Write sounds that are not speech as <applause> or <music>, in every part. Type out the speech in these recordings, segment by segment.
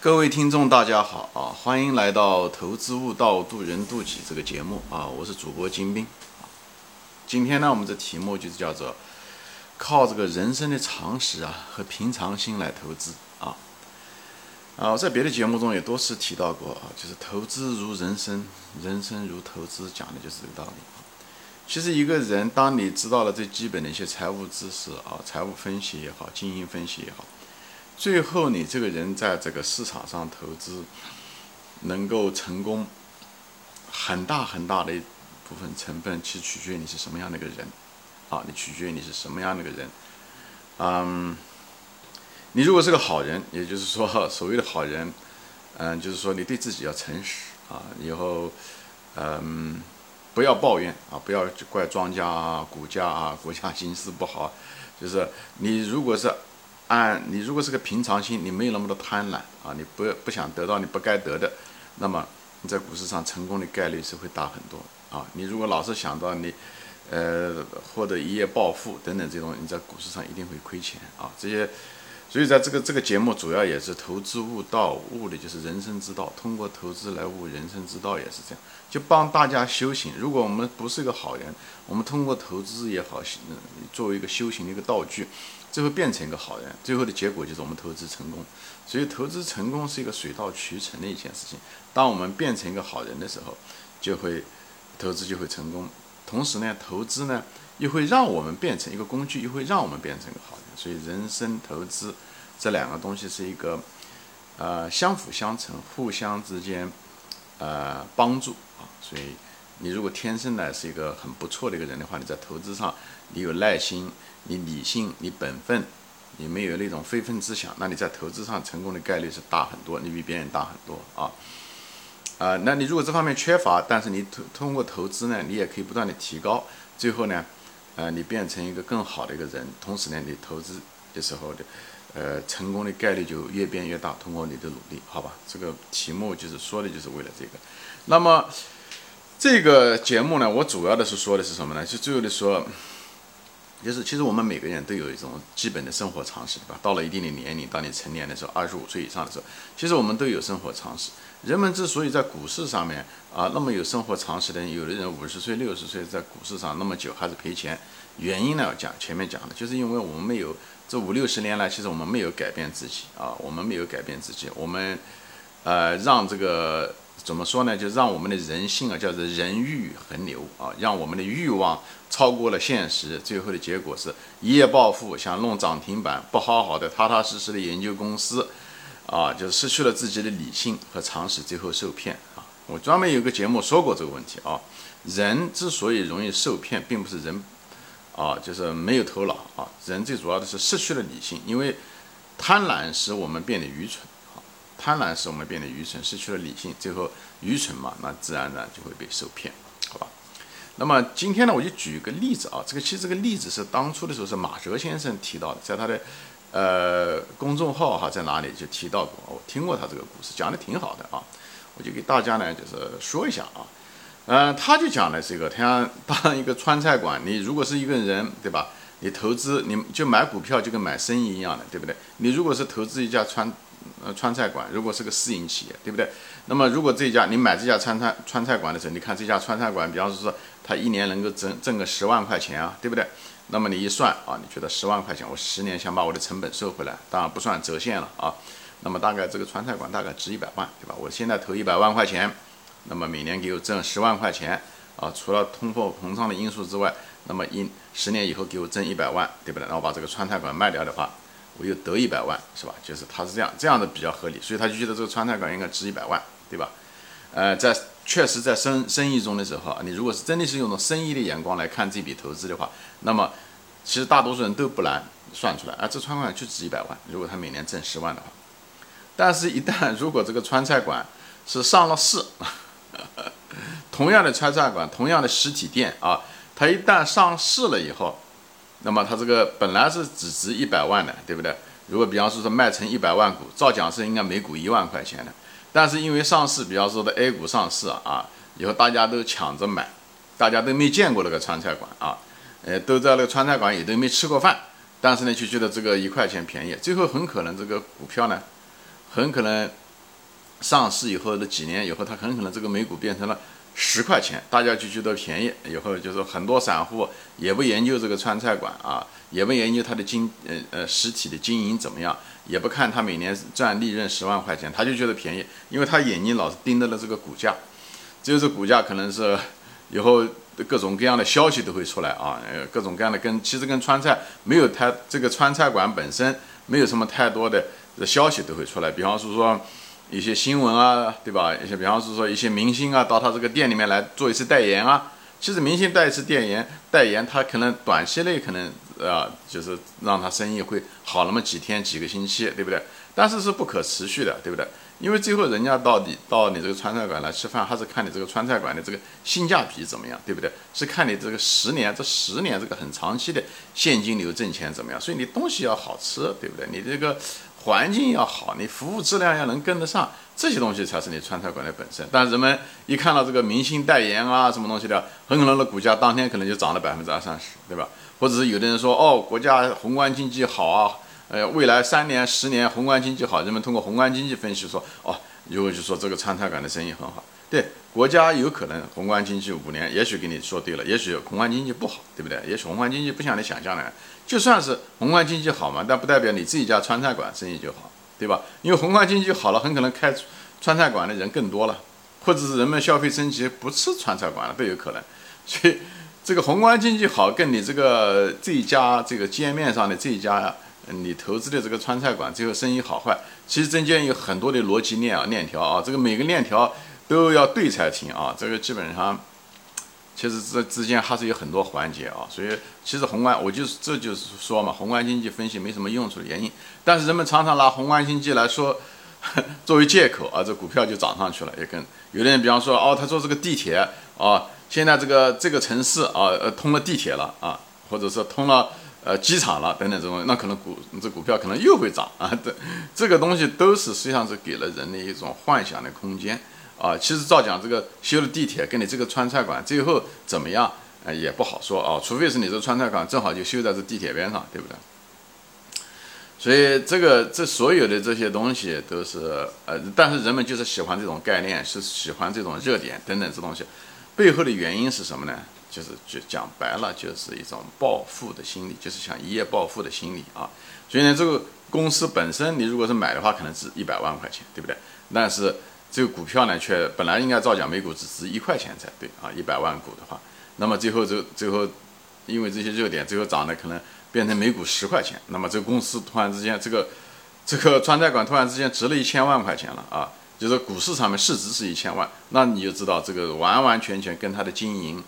各位听众，大家好啊！欢迎来到《投资悟道，渡人渡己》这个节目啊！我是主播金兵啊。今天呢，我们的题目就是叫做“靠这个人生的常识啊和平常心来投资”啊。啊，在别的节目中也多次提到过啊，就是投资如人生，人生如投资，讲的就是这个道理。其实一个人，当你知道了最基本的一些财务知识啊，财务分析也好，经营分析也好。最后，你这个人在这个市场上投资能够成功，很大很大的一部分成分，其实取决于你是什么样的一个人，啊，你取决于你是什么样的一个人，嗯，你如果是个好人，也就是说，所谓的好人，嗯，就是说你对自己要诚实啊，以后，嗯，不要抱怨啊，不要怪庄家啊、股价啊、国家形势不好，就是你如果是。按你如果是个平常心，你没有那么多贪婪啊，你不不想得到你不该得的，那么你在股市上成功的概率是会大很多啊。你如果老是想到你，呃，获得一夜暴富等等这种，你在股市上一定会亏钱啊。这些，所以在这个这个节目主要也是投资悟道，悟的就是人生之道，通过投资来悟人生之道也是这样，就帮大家修行。如果我们不是一个好人，我们通过投资也好，嗯作为一个修行的一个道具。最后变成一个好人，最后的结果就是我们投资成功。所以投资成功是一个水到渠成的一件事情。当我们变成一个好人的时候，就会投资就会成功。同时呢，投资呢又会让我们变成一个工具，又会让我们变成一个好人。所以人生投资这两个东西是一个呃相辅相成、互相之间呃帮助啊。所以你如果天生呢是一个很不错的一个人的话，你在投资上你有耐心。你理性，你本分，你没有那种非分之想，那你在投资上成功的概率是大很多，你比别人大很多啊。啊，那你如果这方面缺乏，但是你通通过投资呢，你也可以不断的提高，最后呢，呃，你变成一个更好的一个人，同时呢，你投资的时候的，呃，成功的概率就越变越大，通过你的努力，好吧？这个题目就是说的就是为了这个。那么这个节目呢，我主要的是说的是什么呢？就最后的说。就是，其实我们每个人都有一种基本的生活常识，对吧？到了一定的年龄，当你成年的时候，二十五岁以上的时候，其实我们都有生活常识。人们之所以在股市上面啊那么有生活常识的人，有的人五十岁、六十岁在股市上那么久还是赔钱，原因呢？讲前面讲的，就是因为我们没有这五六十年来，其实我们没有改变自己啊，我们没有改变自己，我们呃让这个。怎么说呢？就让我们的人性啊，叫做人欲横流啊，让我们的欲望超过了现实，最后的结果是一夜暴富，想弄涨停板，不好好的踏踏实实的研究公司，啊，就失去了自己的理性和常识，最后受骗啊。我专门有个节目说过这个问题啊，人之所以容易受骗，并不是人啊，就是没有头脑啊，人最主要的是失去了理性，因为贪婪使我们变得愚蠢。贪婪使我们变得愚蠢，失去了理性，最后愚蠢嘛，那自然而然就会被受骗，好吧？那么今天呢，我就举一个例子啊，这个其实这个例子是当初的时候是马哲先生提到的，在他的呃公众号哈，在哪里就提到过，我听过他这个故事，讲的挺好的啊，我就给大家呢就是说一下啊，嗯，他就讲的这个，他当一个川菜馆，你如果是一个人，对吧？你投资，你就买股票就跟买生意一样的，对不对？你如果是投资一家川呃，川菜馆如果是个私营企业，对不对？那么如果这家你买这家川菜川菜馆的时候，你看这家川菜馆，比方说它一年能够挣挣个十万块钱啊，对不对？那么你一算啊，你觉得十万块钱，我十年想把我的成本收回来，当然不算折现了啊。那么大概这个川菜馆大概值一百万，对吧？我现在投一百万块钱，那么每年给我挣十万块钱啊，除了通货膨胀的因素之外，那么一十年以后给我挣一百万，对不对？然后把这个川菜馆卖掉的话。我又得一百万，是吧？就是他是这样，这样的比较合理，所以他就觉得这个川菜馆应该值一百万，对吧？呃，在确实在生生意中的时候，你如果是真的是用生意的眼光来看这笔投资的话，那么其实大多数人都不难算出来，啊，这川菜馆就值一百万，如果他每年挣十万的话。但是，一旦如果这个川菜馆是上了市，<laughs> 同样的川菜馆，同样的实体店啊，它一旦上市了以后。那么它这个本来是只值一百万的，对不对？如果比方说是卖成一百万股，照讲是应该每股一万块钱的。但是因为上市，比方说的 A 股上市啊，以后大家都抢着买，大家都没见过那个川菜馆啊，呃，都在那个川菜馆也都没吃过饭，但是呢就觉得这个一块钱便宜，最后很可能这个股票呢，很可能上市以后的几年以后，它很可能这个美股变成了十块钱，大家就觉得便宜。以后就是很多散户也不研究这个川菜馆啊，也不研究它的经呃呃实体的经营怎么样，也不看它每年赚利润十万块钱，他就觉得便宜，因为他眼睛老是盯着了这个股价，只有这股价可能是以后各种各样的消息都会出来啊，各种各样的跟其实跟川菜没有太这个川菜馆本身没有什么太多的消息都会出来，比方说说。一些新闻啊，对吧？一些，比方是说一些明星啊，到他这个店里面来做一次代言啊。其实明星带一次代言，代言他可能短期内可能啊，就是让他生意会好那么几天、几个星期，对不对？但是是不可持续的，对不对？因为最后人家到底到你这个川菜馆来吃饭，还是看你这个川菜馆的这个性价比怎么样，对不对？是看你这个十年，这十年这个很长期的现金流挣钱怎么样？所以你东西要好吃，对不对？你这个。环境要好，你服务质量要能跟得上，这些东西才是你川菜馆的本身。但人们一看到这个明星代言啊，什么东西的，很可能的股价当天可能就涨了百分之二三十，对吧？或者是有的人说，哦，国家宏观经济好啊，呃，未来三年、十年宏观经济好，人们通过宏观经济分析说，哦，如果就说这个川菜馆的生意很好。对国家有可能宏观经济五年，也许给你说对了，也许宏观经济不好，对不对？也许宏观经济不像你想象的，就算是宏观经济好嘛，但不代表你自己家川菜馆生意就好，对吧？因为宏观经济好了，很可能开川菜馆的人更多了，或者是人们消费升级不吃川菜馆了都有可能。所以这个宏观经济好，跟你这个这一家这个街面上的这一家呀，你投资的这个川菜馆最后生意好坏，其实中间有很多的逻辑链啊链条啊，这个每个链条。都要对才行啊！这个基本上，其实这之间还是有很多环节啊。所以，其实宏观，我就是这就是说嘛，宏观经济分析没什么用处的原因。但是人们常常拿宏观经济来说 <laughs> 作为借口啊，这股票就涨上去了。也跟有的人，比方说哦，他说这个地铁啊，现在这个这个城市啊，呃，通了地铁了啊，或者说通了呃机场了等等这种，那可能股这股票可能又会涨啊。这这个东西都是实际上是给了人的一种幻想的空间。啊，其实照讲，这个修了地铁跟你这个川菜馆最后怎么样，呃，也不好说啊。除非是你这川菜馆正好就修在这地铁边上，对不对？所以这个这所有的这些东西都是呃，但是人们就是喜欢这种概念，是喜欢这种热点等等这东西，背后的原因是什么呢？就是就讲白了，就是一种暴富的心理，就是想一夜暴富的心理啊。所以呢，这个公司本身你如果是买的话，可能值一百万块钱，对不对？但是这个股票呢，却本来应该造假每股只值一块钱才对啊，一百万股的话，那么最后就最后，因为这些热点，最后涨的可能变成每股十块钱，那么这个公司突然之间，这个这个川菜馆突然之间值了一千万块钱了啊，就是股市上面市值是一千万，那你就知道这个完完全全跟它的经营，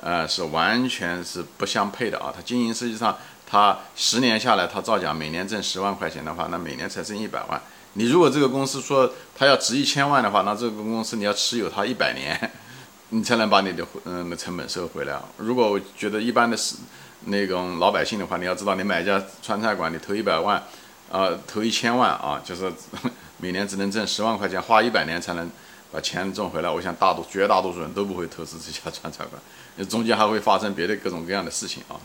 呃，是完全是不相配的啊，它经营实际上它十年下来，它造假每年挣十万块钱的话，那每年才挣一百万。你如果这个公司说它要值一千万的话，那这个公司你要持有它一百年，<laughs> 你才能把你的嗯成本收回来。如果我觉得一般的是那种老百姓的话，你要知道，你买一家川菜馆，你投一百万，啊，投一千万啊，就是 <laughs> 每年只能挣十万块钱，花一百年才能把钱挣回来。我想大多绝大多数人都不会投资这家 <laughs> 川菜馆，中间还会发生别的各种各样的事情啊。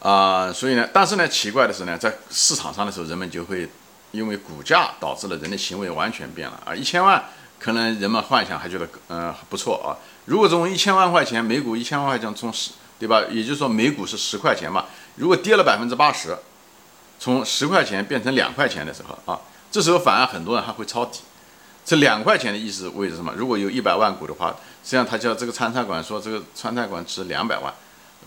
啊，所以呢，但是呢，奇怪的是呢，在市场上的时候，人们就会。因为股价导致了人的行为完全变了啊！一千万可能人们幻想还觉得嗯不错啊。如果从一千万块钱每股一千万块钱从十对吧？也就是说每股是十块钱嘛。如果跌了百分之八十，从十块钱变成两块钱的时候啊，这时候反而很多人还会抄底。这两块钱的意思为什么？如果有一百万股的话，实际上他叫这个川菜馆说这个川菜馆值两百万。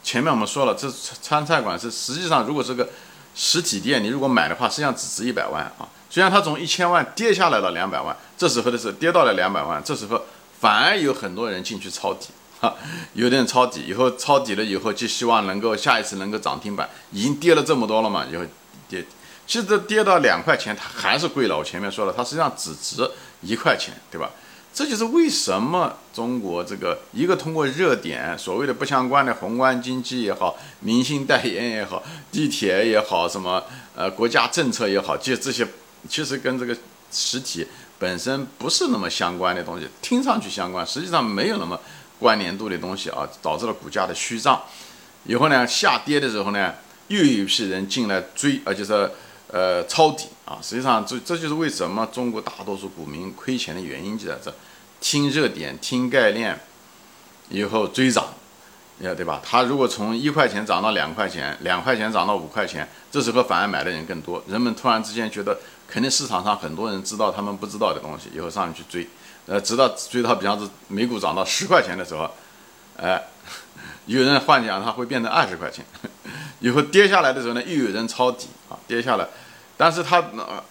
前面我们说了，这川菜馆是实际上如果这个。实体店，你如果买的话，实际上只值一百万啊。虽然它从一千万跌下来了两百万，这时候的是跌到了两百万，这时候反而有很多人进去抄底，哈，有点抄底以后抄底了以后，就希望能够下一次能够涨停板。已经跌了这么多了嘛，以后跌，其实跌到两块钱，它还是贵了。我前面说了，它实际上只值一块钱，对吧？这就是为什么中国这个一个通过热点，所谓的不相关的宏观经济也好，明星代言也好，地铁也好，什么呃国家政策也好，就这些其实跟这个实体本身不是那么相关的东西，听上去相关，实际上没有那么关联度的东西啊，导致了股价的虚涨。以后呢，下跌的时候呢，又有一批人进来追，而且是。呃抄底啊。实际上，这这就是为什么中国大多数股民亏钱的原因就在这，听热点、听概念，以后追涨。要对吧？它如果从一块钱涨到两块钱，两块钱涨到五块钱，这时候反而买的人更多。人们突然之间觉得，肯定市场上很多人知道他们不知道的东西，以后上去追，呃，直到追到，比方说美股涨到十块钱的时候，哎，<laughs> 有人幻想它会变成二十块钱，以后跌下来的时候呢，又有人抄底啊，跌下来，但是它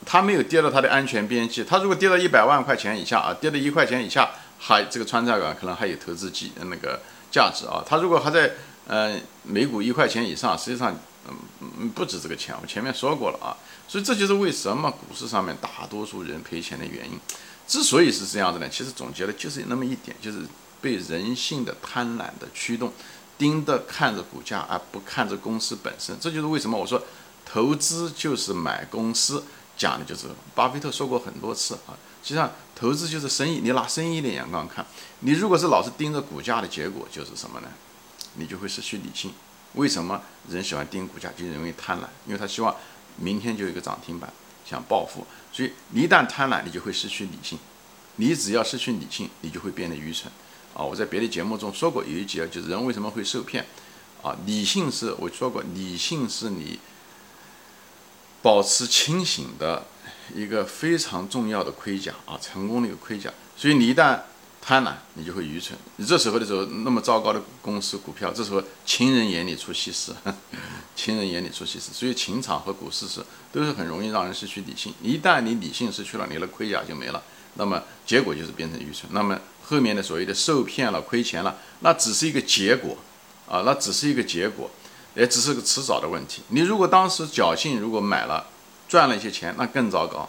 它没有跌到它的安全边际，它如果跌到一百万块钱以下啊，跌到一块钱以下，还这个川菜馆可能还有投资机那个。价值啊，它如果还在呃每股一块钱以上，实际上嗯不止这个钱，我前面说过了啊，所以这就是为什么股市上面大多数人赔钱的原因。之所以是这样子呢，其实总结的就是那么一点，就是被人性的贪婪的驱动，盯着看着股价而不看着公司本身。这就是为什么我说投资就是买公司，讲的就是巴菲特说过很多次啊。实际上，投资就是生意。你拿生意的眼光看，你如果是老是盯着股价的结果，就是什么呢？你就会失去理性。为什么人喜欢盯股价？就容易贪婪，因为他希望明天就有一个涨停板，想暴富。所以你一旦贪婪，你就会失去理性。你只要失去理性，你就会变得愚蠢。啊，我在别的节目中说过，有一节就是人为什么会受骗。啊，理性是我说过，理性是你保持清醒的。一个非常重要的盔甲啊，成功的一个盔甲。所以你一旦贪婪，你就会愚蠢。你这时候的时候，那么糟糕的公司股票，这时候情人眼里出西施，<laughs> 情人眼里出西施。所以情场和股市是都是很容易让人失去理性。一旦你理性失去了，你的盔甲就没了，那么结果就是变成愚蠢。那么后面的所谓的受骗了、亏钱了，那只是一个结果啊，那只是一个结果，也只是个迟早的问题。你如果当时侥幸，如果买了。赚了一些钱，那更糟糕，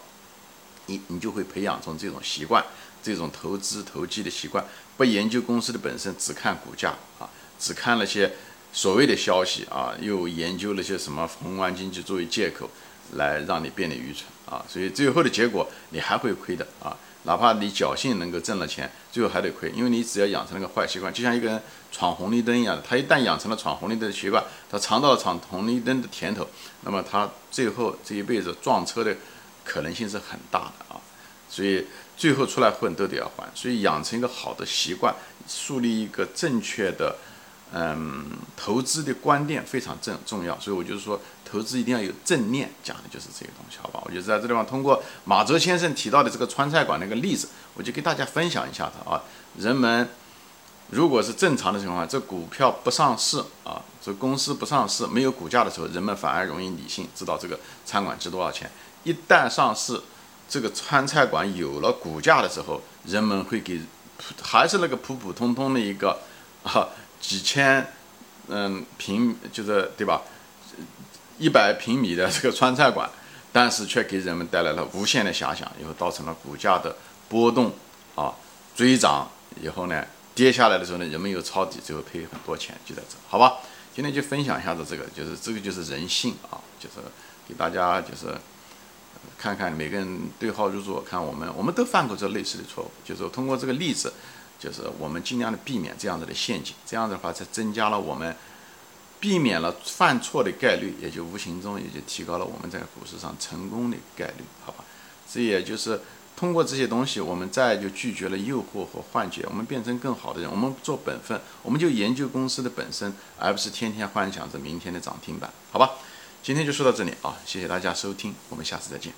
你你就会培养成这种习惯，这种投资投机的习惯，不研究公司的本身，只看股价啊，只看那些所谓的消息啊，又研究那些什么宏观经济作为借口，来让你变得愚蠢啊，所以最后的结果你还会亏的啊。哪怕你侥幸能够挣了钱，最后还得亏，因为你只要养成了个坏习惯，就像一个人闯红绿灯一样的，他一旦养成了闯红绿灯的习惯，他尝到了闯红绿灯的甜头，那么他最后这一辈子撞车的可能性是很大的啊。所以最后出来混都得要还，所以养成一个好的习惯，树立一个正确的。嗯，投资的观念非常正重要，所以我就是说，投资一定要有正念，讲的就是这个东西，好吧？我就在这地方通过马哲先生提到的这个川菜馆那个例子，我就给大家分享一下它啊。人们如果是正常的情况，这股票不上市啊，这公司不上市，没有股价的时候，人们反而容易理性，知道这个餐馆值多少钱。一旦上市，这个川菜馆有了股价的时候，人们会给还是那个普普通通的一个啊。几千，嗯，平就是对吧？一百平米的这个川菜馆，但是却给人们带来了无限的遐想，以后造成了股价的波动啊，追涨以后呢，跌下来的时候呢，人们又抄底，最后赔很多钱，就在这，好吧？今天就分享一下子这个，就是这个就是人性啊，就是给大家就是看看每个人对号入座，看我们我们都犯过这类似的错误，就是通过这个例子。就是我们尽量的避免这样子的陷阱，这样的话才增加了我们避免了犯错的概率，也就无形中也就提高了我们在股市上成功的概率，好吧？这也就是通过这些东西，我们再就拒绝了诱惑和幻觉，我们变成更好的人，我们做本分，我们就研究公司的本身，而不是天天幻想着明天的涨停板，好吧？今天就说到这里啊，谢谢大家收听，我们下次再见。